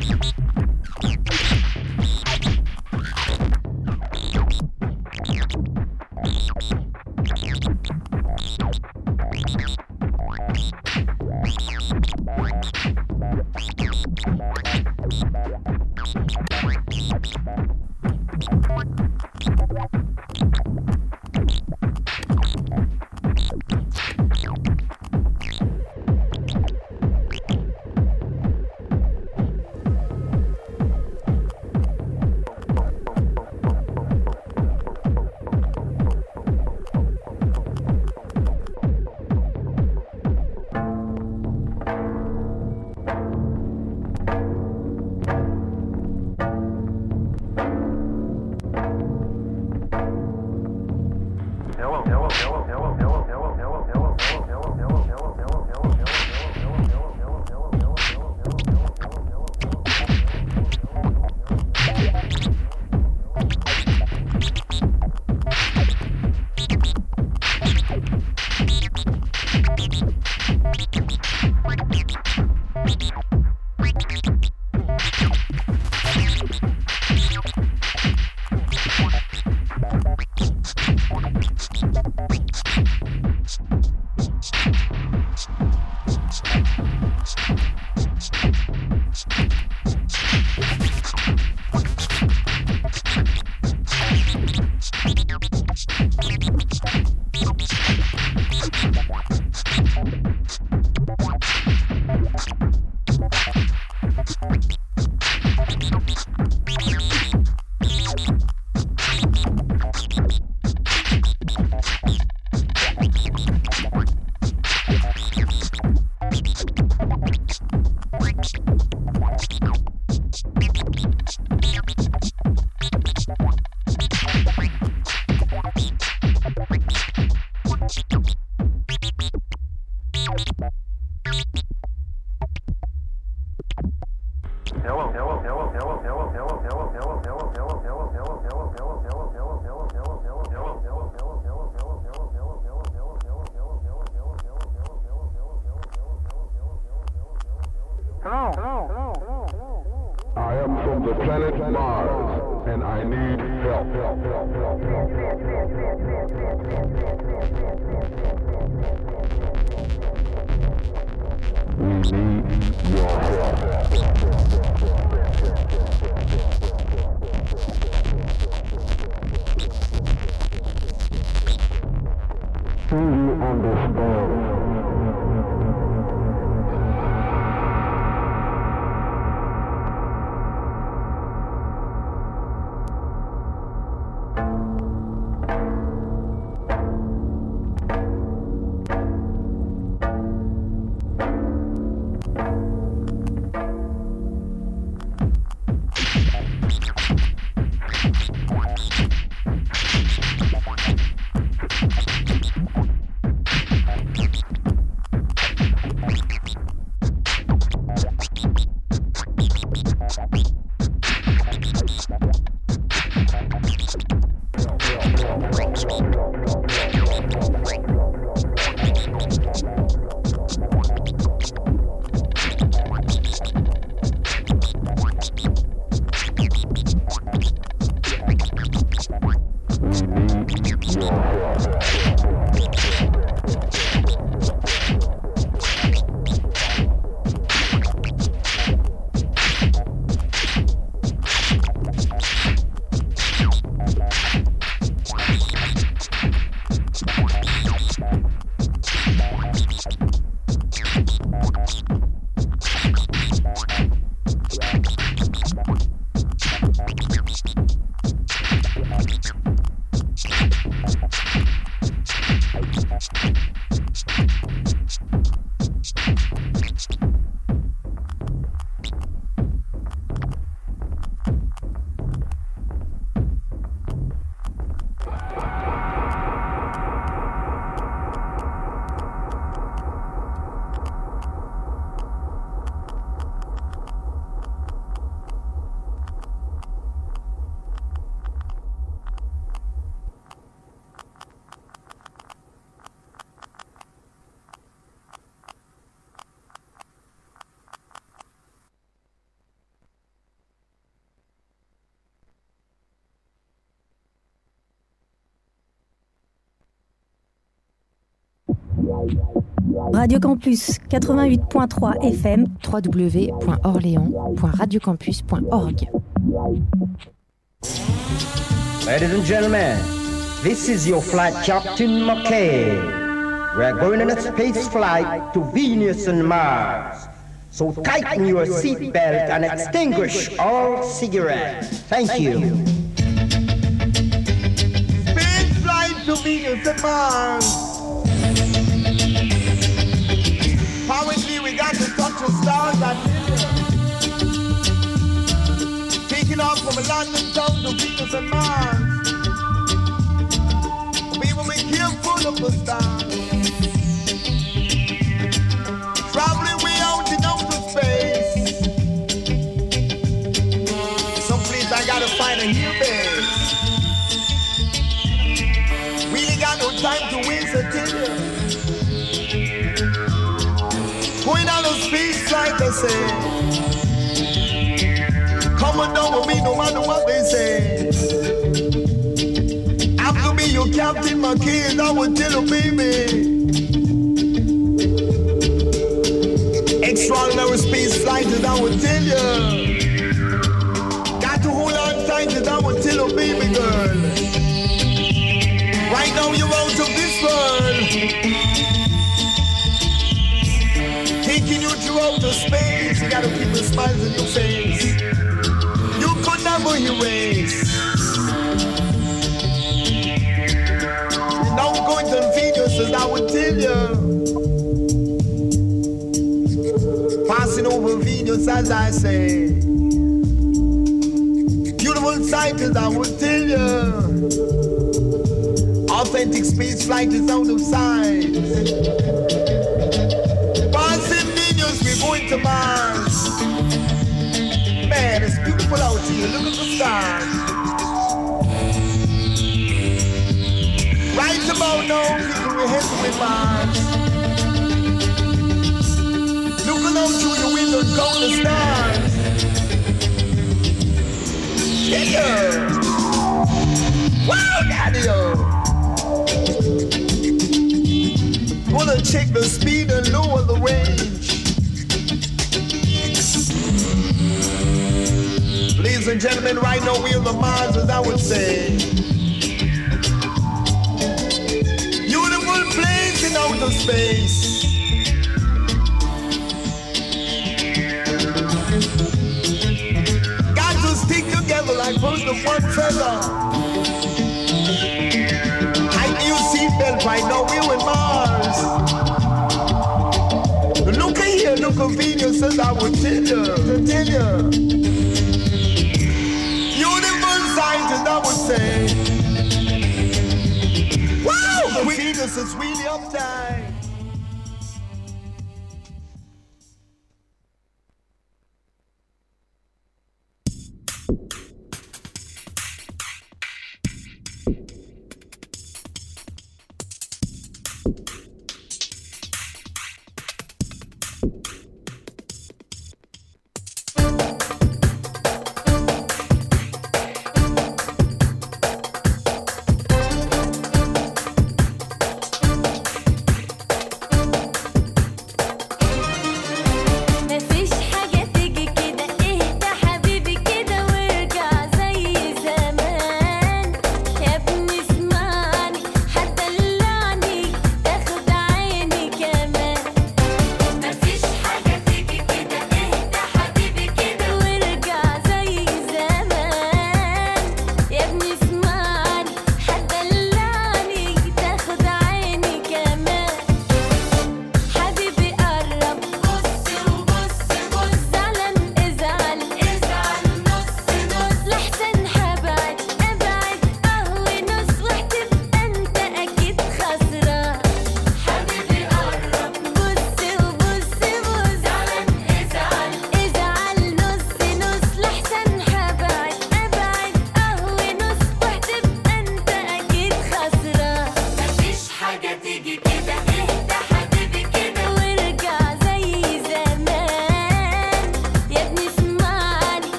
you Radio Campus 88.3 FM www.orléans.radiocampus.org Ladies and gentlemen, this is your flight captain McKay. We're going on a space flight to Venus and Mars. So tighten your seatbelt and extinguish all cigarettes. Thank you. Space flight to Venus and Mars. Apparently we got to touch the stars and Taking off from London town to Venus and Mars. We will be careful of the stars. With me, no matter what they say. I'm to be your captain, my kids, I will tell you, baby. Extraordinary space flight, I will tell you. Got to hold on tight, I will tell you, baby girl. Right now, you're out of this world. Taking you through outer space, you gotta keep a smile on your face. You could never erase. Now going to as I would tell you. Passing over Venus, as I say. Beautiful as I would tell you. Authentic space flight is out of sight. Beautiful. Look at the stars. Right about now, people, we're heading with Mars. Looking out through the window count the stars. Yeah. Wow, daddy-o. Oh. Gonna check the speed and lower the range. Ladies and gentlemen, right now we're the Mars, as I would say. Beautiful place in outer space. Got to stick together like birds of one feather. Tighten your seatbelt right now, we're in Mars. Look at here, at Venus, as I would tell you, to tell you. Venus is really uptight. chères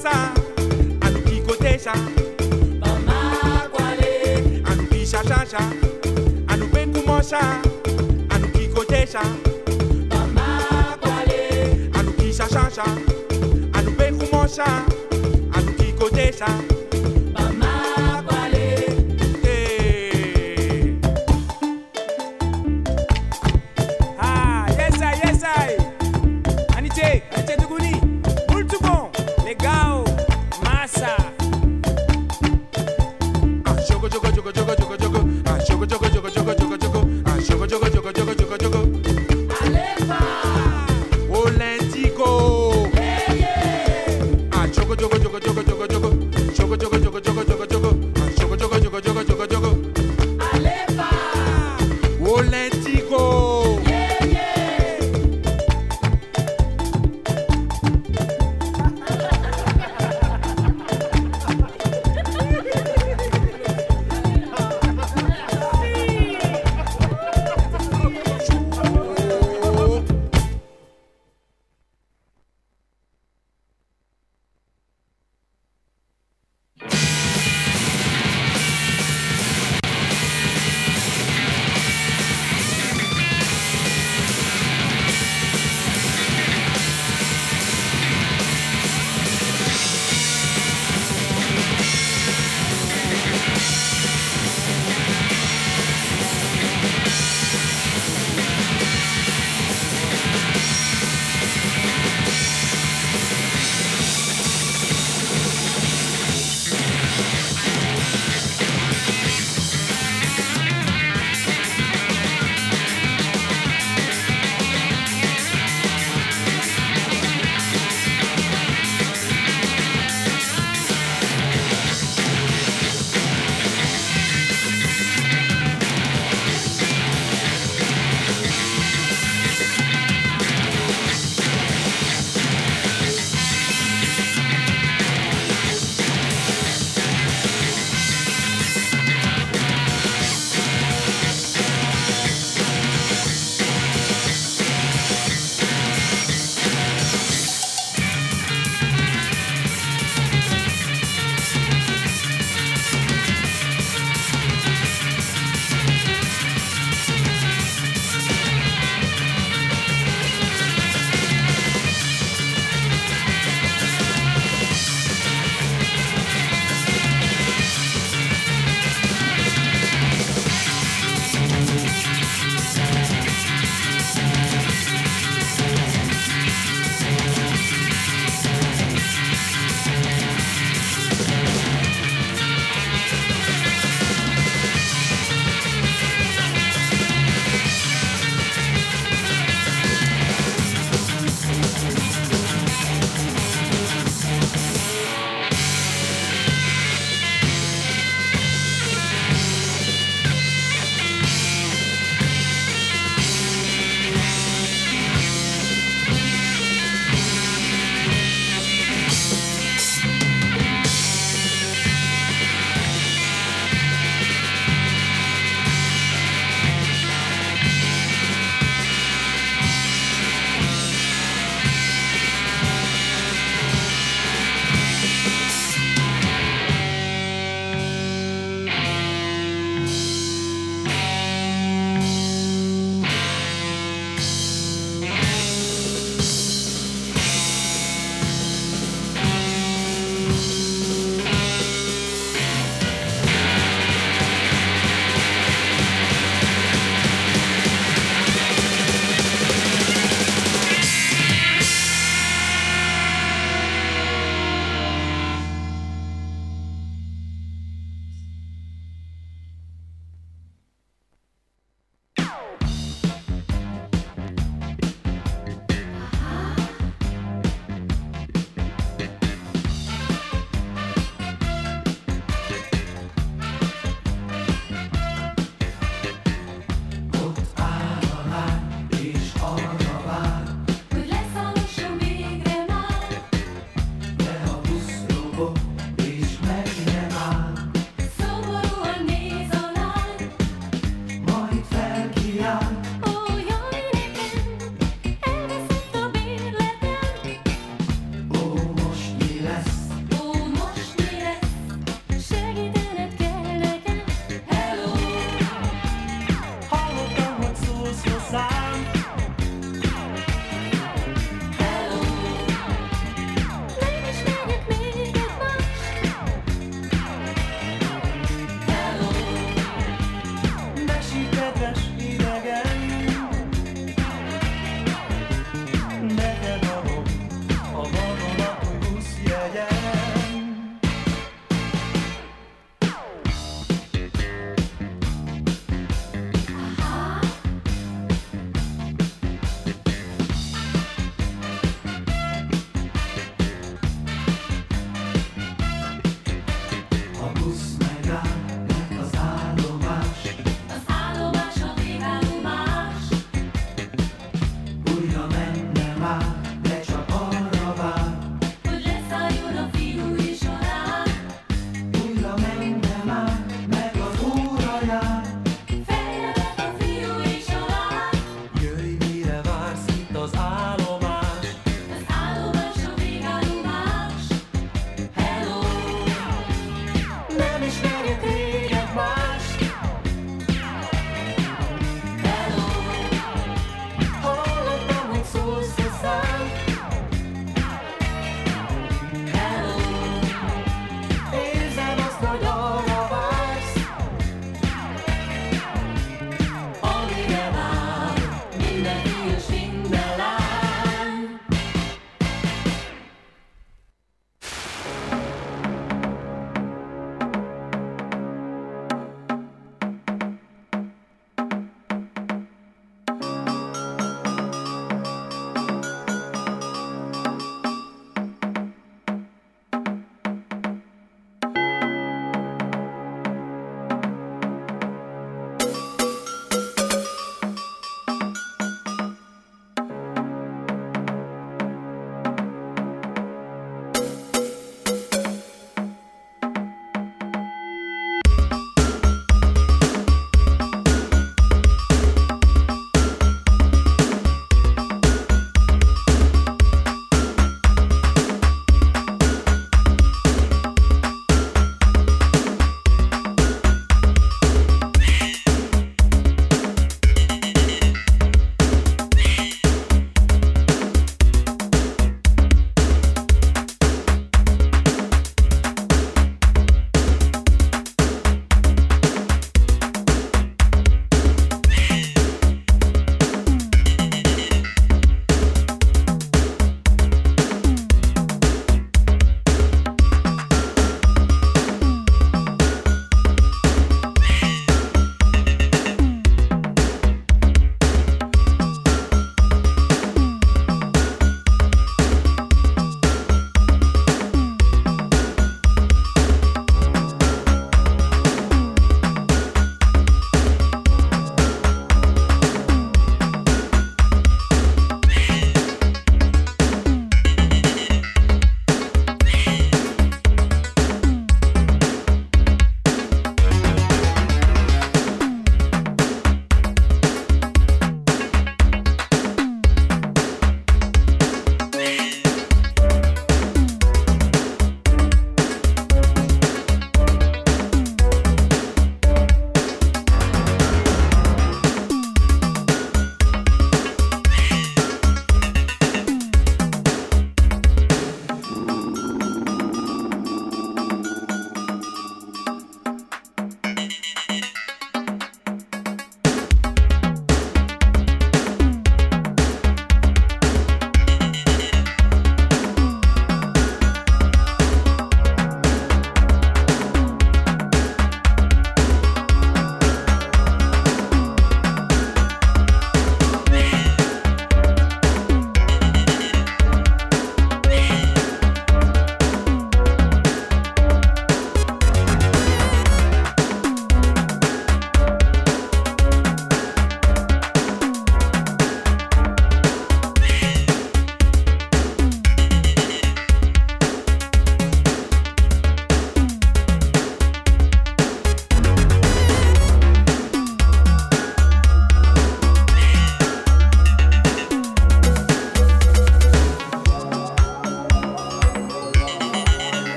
ça, à nous qui côté ça. Mama Kwale, à nous qui chacha ça, à nous ben comment ça, à nous qui côté ça. Mama Kwale, à nous qui chacha ça, à nous ben comment ça, à nous qui côté ça.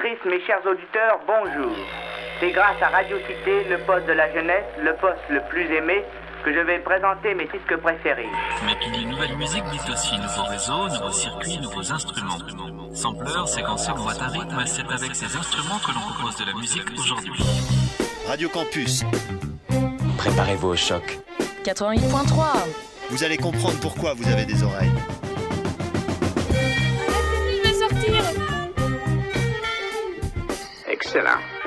Auditrices, mes chers auditeurs, bonjour. C'est grâce à Radio Cité, le poste de la jeunesse, le poste le plus aimé, que je vais présenter mes disques préférés. Mais qui dit nouvelle musique dit aussi nouveaux réseaux, nouveaux circuits, nouveaux instruments. Sampleur, séquenceur, boîte à rythme, c'est avec ces instruments que l'on compose de la musique aujourd'hui. Radio Campus. Préparez-vous au choc. 88.3. Vous allez comprendre pourquoi vous avez des oreilles. será.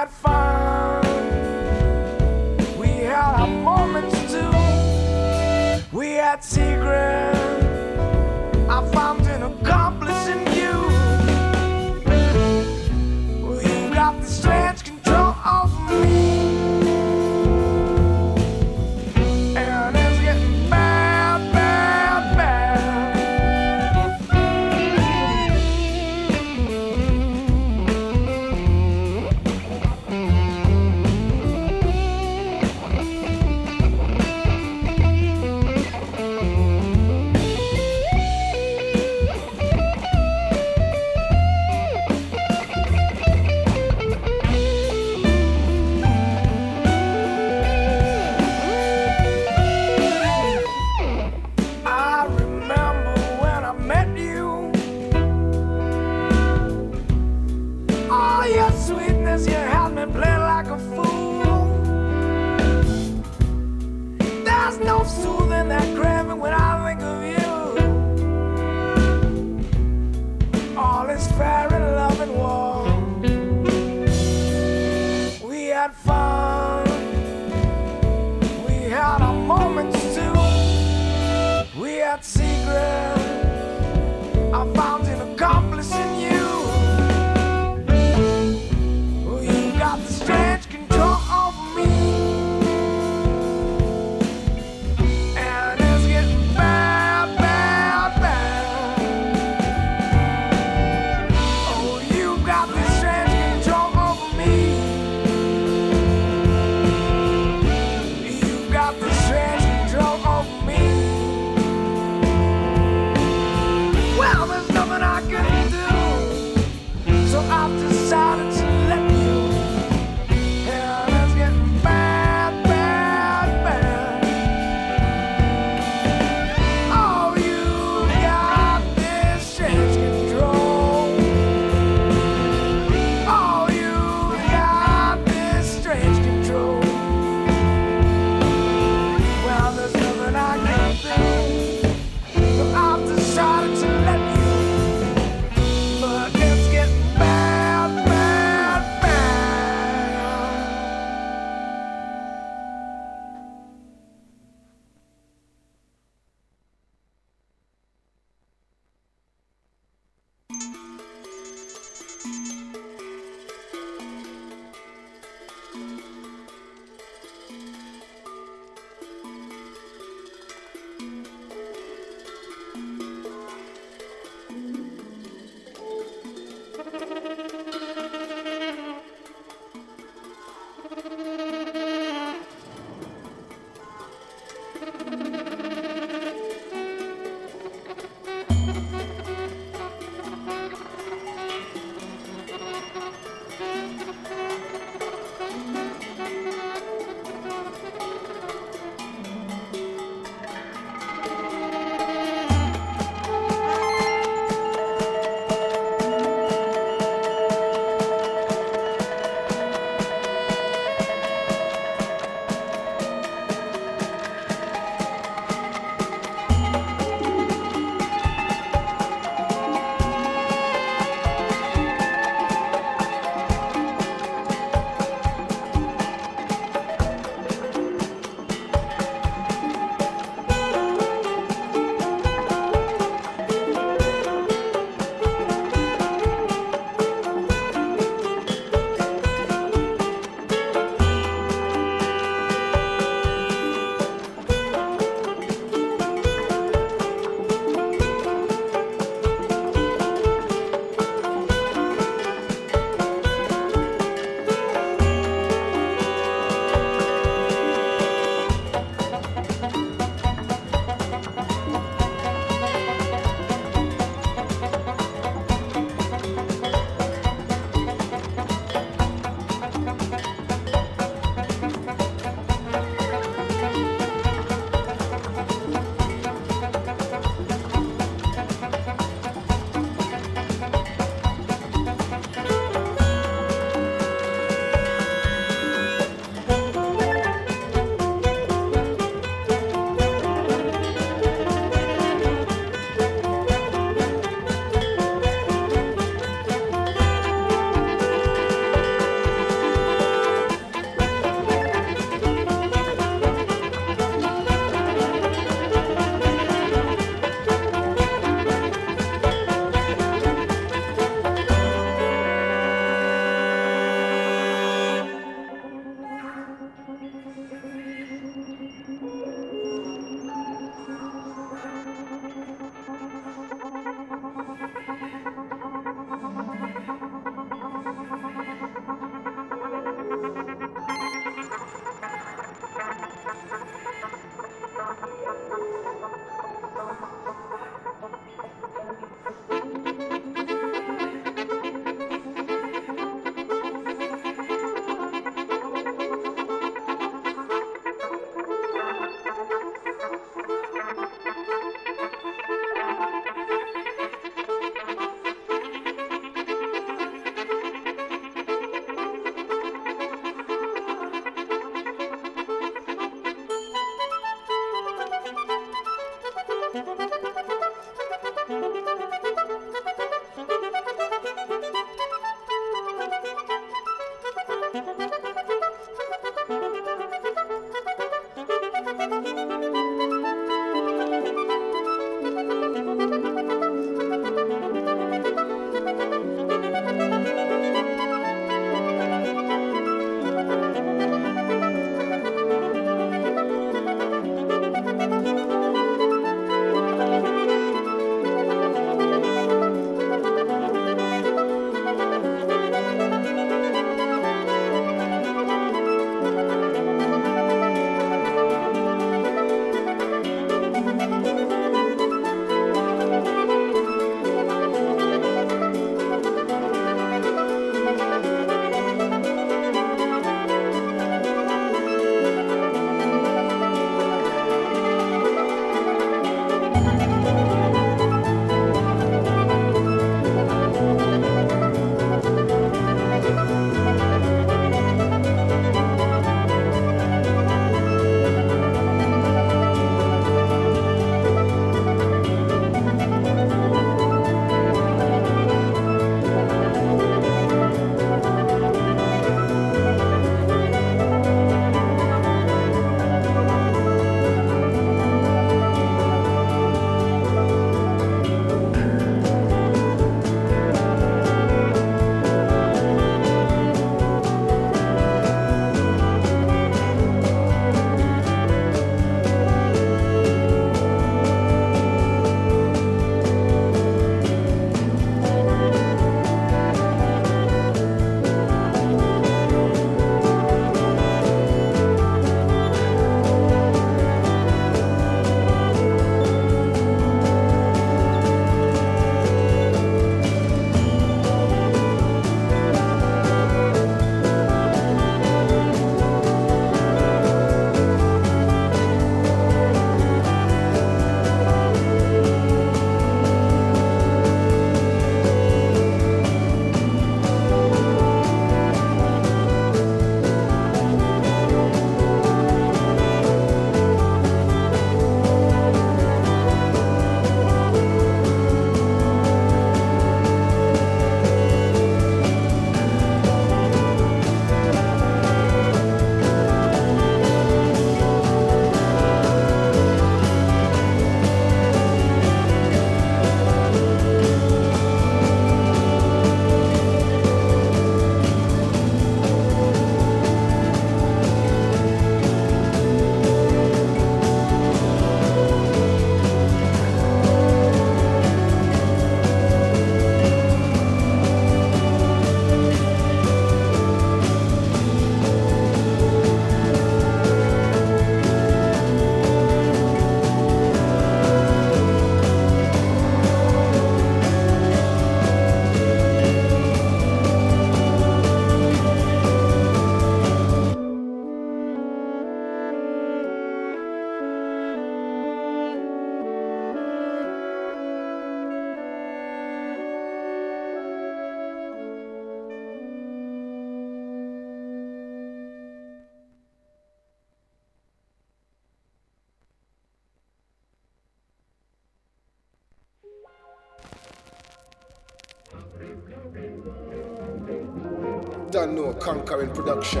Don't know, conquering production.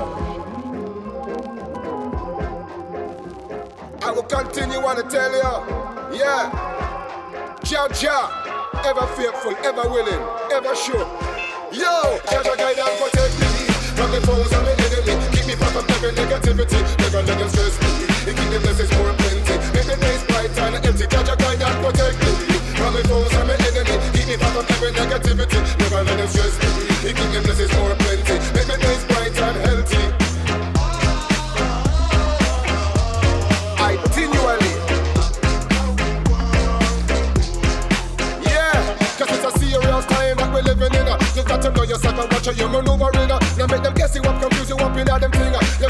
I will continue on to tell you, yeah. Jah Jah, ever faithful, ever willing, ever sure. Yo, Jah Jah guide and protect me from the foes and the enemy. Keep me from every negativity. Never let them stress me. He keep the blessings more plenty. Make the days bright and empty. Jah Jah guide and protect me from the foes enemy. Keep me far from every negativity. Never let stress me. He the blessings plenty. Make bright and healthy. Cause it's a serious time that we're living in. got to know yourself and watch how you maneuvering. uh. Now make them guess you up,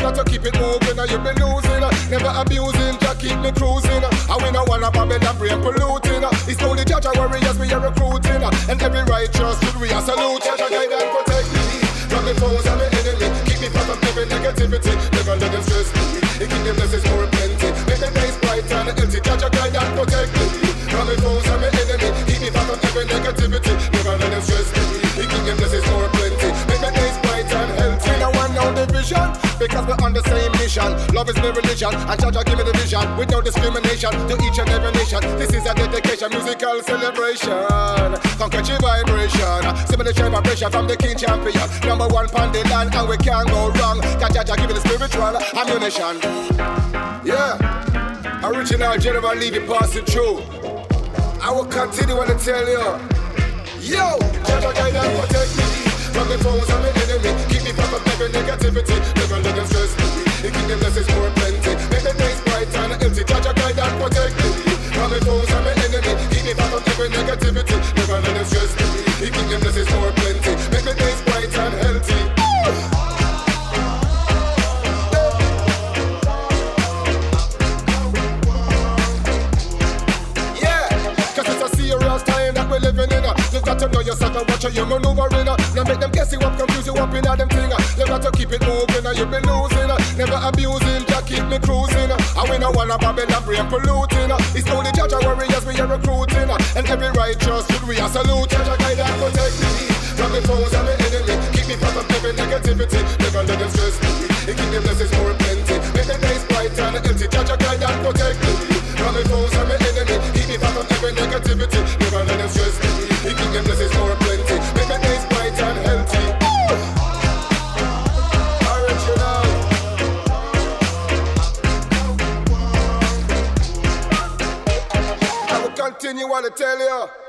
got to keep it moving, or you be losing. Never abusing, just keep me cruising. And we no wanna babble and brain polluting. It's only judge our warriors we are recruiting. And every righteous should we a salute. Jah Jah guide and protect me from the foes and the enemy. Keep me from every negativity. Never let them stress me. He keep the blessings more plenty. Make the days bright and healthy. Jah Jah guide and protect me from the foes and the enemy. Keep me from every negativity. Never let them stress me. He keep the blessings more plenty. Make the days bright and healthy. No one know division because we're on the same mission. Love is my religion, and Jah give me the vision with no discrimination to each and every nation. This is a dedication, musical celebration. Conquer your vibration, similar vibration from the King Champion. Number one the land, and we can't go wrong. Jah give me the spiritual ammunition. Yeah, original General Levy passing through. I will continue to tell you. Yo, guide and protect me from the foes and the enemy. Keep me from every negativity. Never let them stress me. He keep the blessings more plenty. Make the days bright and healthy. Jah Jah guide and protect me from the foes and the enemy. Keep me from every negativity. Never let them stress me. He keep the blessings more plenty. Make the days bright and healthy. A living in. You got to know yourself and watch how you maneuvering. Uh. Make them guess you up, confuse you up in all them thing. uh. You got to keep it moving or you be losing. uh. Never abusing, just keep me cruising. uh. And we no wanna babble and brain polluting. uh. It's only judge our warriors we are recruiting. uh. And every righteous should we a salute. Jah Jah guide and protect me from the foes and the enemy. Keep me from every negativity. Never let them stress me. He keep the blessings more plenty. Make the days bright and healthy. Jah Jah guide and protect me from the foes and the enemy. Keep me from every negativity. Never let them stress me. He keep the blessings more plenty. Make the days bright To tell you.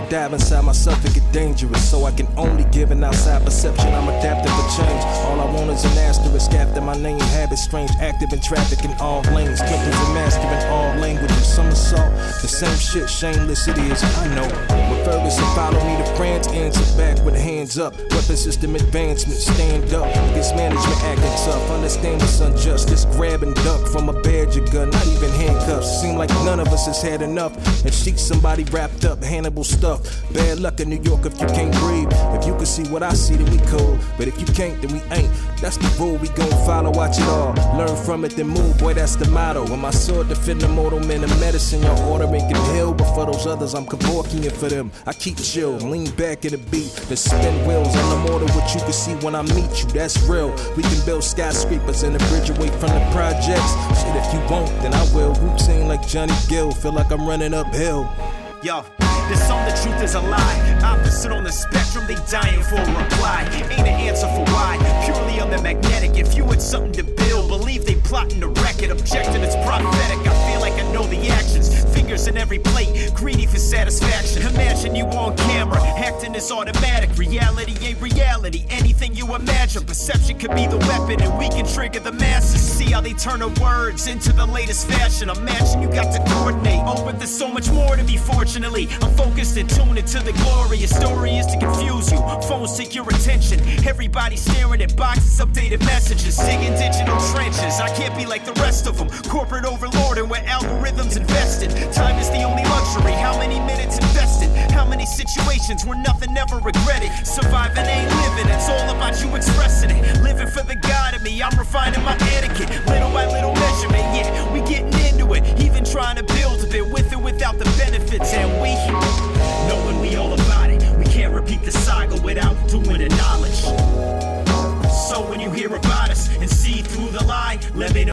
I dive inside myself, it get dangerous. So I can only give an outside perception. I'm adaptive for change. All I want is an asterisk after my name. Habit strange, active in traffic in all lanes. Kimpers and mastering all languages. Some assault, the same shit, shameless it is. I know. When Ferguson follow me to France, answer back with hands up. Weapon system advancement, stand up. Against management acting tough. Understand what's unjust. This grab and duck from a badger gun, not even handcuffs. Seem like none of us has had enough. And sheet somebody wrapped up, Hannibal stuff. Bad luck in New York if you can't breathe. If you can see what I see, then we cool. But if you can't, then we ain't. That's the rule we gon' follow. Watch it all. Learn from it, then move. Boy, that's the motto. When my sword defend the mortal man of medicine, y'all order making heal. But for those others, I'm cavorking it for them. I keep chill, lean back in the beat, then spin wheels on the mortar. What you can see when I meet you, that's real. We can build skyscrapers and a bridge away from the projects. Shit, if you won't, then I will. Routine like Johnny Gill, feel like I'm running uphill. Yo, this song, the truth is a lie. Opposite on the spectrum, they dying for a reply. Ain't an answer for why. Purely on the magnetic. If you had something to build, believe they plotting to wreck it. Objecting, it's prophetic. I feel like I know the actions. In every plate, greedy for satisfaction. Imagine you on camera, acting is automatic. Reality ain't reality. Anything you imagine, perception could be the weapon, and we can trigger the masses. See how they turn our words into the latest fashion. Imagine you got to coordinate. Oh, but there's so much more to me, fortunately. I'm focused and tuned into the glory. Your story is to confuse you. Phones take your attention. Everybody staring at boxes, updated messages, digging digital trenches. I can't be like the rest of them. Corporate overlord and where algorithms invested. Time Time is the only luxury. How many minutes invested? How many situations where nothing ever regretted? Surviving ain't living, it's all about you expressing it. Living for the God of me, I'm refining my etiquette. Little by little measurement, yeah, we getting into it. Even trying to build a bit with or without the benefits. And we, knowing we all about it, we can't repeat the saga without doing the knowledge. So when you hear about us and see through the lie, let me know.